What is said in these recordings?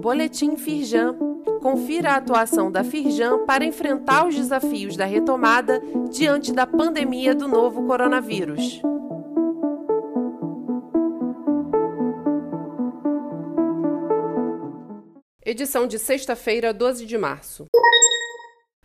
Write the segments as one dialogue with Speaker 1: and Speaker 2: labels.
Speaker 1: Boletim Firjan. Confira a atuação da Firjan para enfrentar os desafios da retomada diante da pandemia do novo coronavírus. Edição de sexta-feira, 12 de março.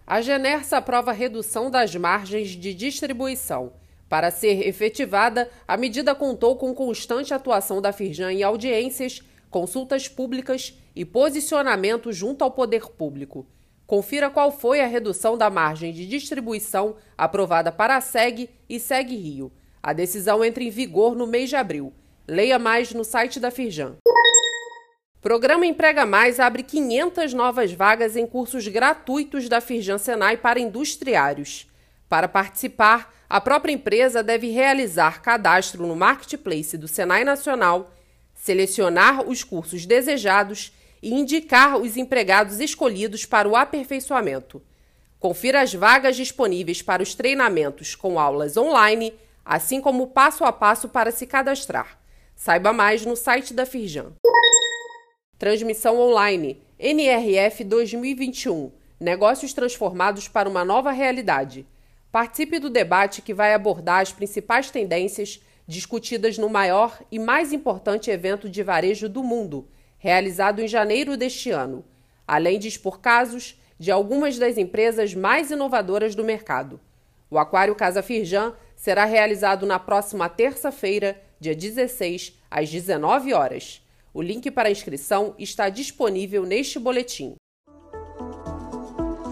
Speaker 1: A Genersa aprova redução das margens de distribuição. Para ser efetivada, a medida contou com constante atuação da Firjan em audiências, consultas públicas e posicionamento junto ao poder público. Confira qual foi a redução da margem de distribuição aprovada para a SEG e SEG Rio. A decisão entra em vigor no mês de abril. Leia mais no site da Firjan. Programa Emprega Mais abre 500 novas vagas em cursos gratuitos da Firjan Senai para industriários. Para participar, a própria empresa deve realizar cadastro no Marketplace do Senai Nacional, selecionar os cursos desejados e indicar os empregados escolhidos para o aperfeiçoamento. Confira as vagas disponíveis para os treinamentos com aulas online, assim como o passo a passo para se cadastrar. Saiba mais no site da Firjan. Transmissão online NRF 2021 Negócios transformados para uma nova realidade. Participe do debate que vai abordar as principais tendências discutidas no maior e mais importante evento de varejo do mundo, realizado em janeiro deste ano, além de expor casos de algumas das empresas mais inovadoras do mercado. O Aquário Casa Firjan será realizado na próxima terça-feira, dia 16, às 19 horas. O link para a inscrição está disponível neste boletim.